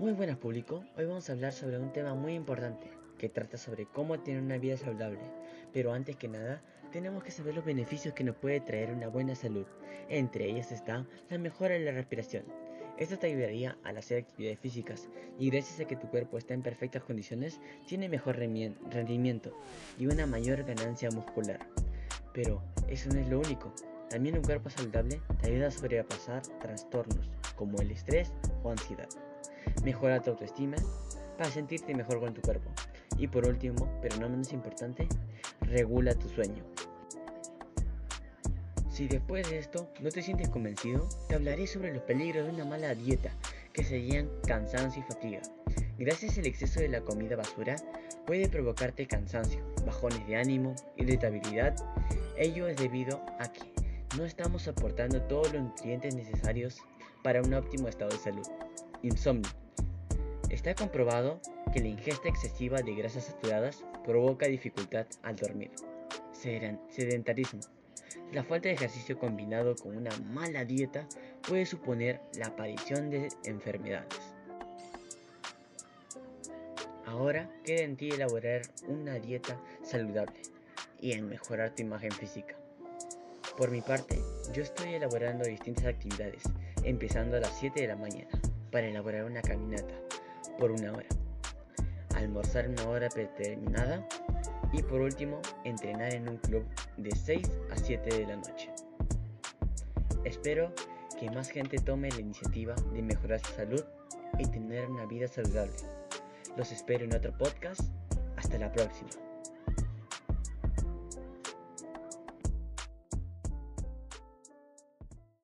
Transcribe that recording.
Muy buenas público, hoy vamos a hablar sobre un tema muy importante que trata sobre cómo tener una vida saludable. Pero antes que nada, tenemos que saber los beneficios que nos puede traer una buena salud. Entre ellas está la mejora de la respiración. Esto te ayudaría al hacer actividades físicas y gracias a que tu cuerpo está en perfectas condiciones, tiene mejor rendimiento y una mayor ganancia muscular. Pero eso no es lo único. También un cuerpo saludable te ayuda a sobrepasar trastornos como el estrés o ansiedad. Mejora tu autoestima para sentirte mejor con tu cuerpo. Y por último, pero no menos importante, regula tu sueño. Si después de esto no te sientes convencido, te hablaré sobre los peligros de una mala dieta, que serían cansancio y fatiga. Gracias al exceso de la comida basura, puede provocarte cansancio, bajones de ánimo, irritabilidad. Ello es debido a que no estamos aportando todos los nutrientes necesarios para un óptimo estado de salud. Insomnio. Está comprobado que la ingesta excesiva de grasas saturadas provoca dificultad al dormir. Sedentarismo. La falta de ejercicio combinado con una mala dieta puede suponer la aparición de enfermedades. Ahora queda en ti elaborar una dieta saludable y en mejorar tu imagen física. Por mi parte, yo estoy elaborando distintas actividades, empezando a las 7 de la mañana, para elaborar una caminata por una hora, almorzar una hora determinada y por último entrenar en un club de 6 a 7 de la noche. Espero que más gente tome la iniciativa de mejorar su salud y tener una vida saludable. Los espero en otro podcast. Hasta la próxima.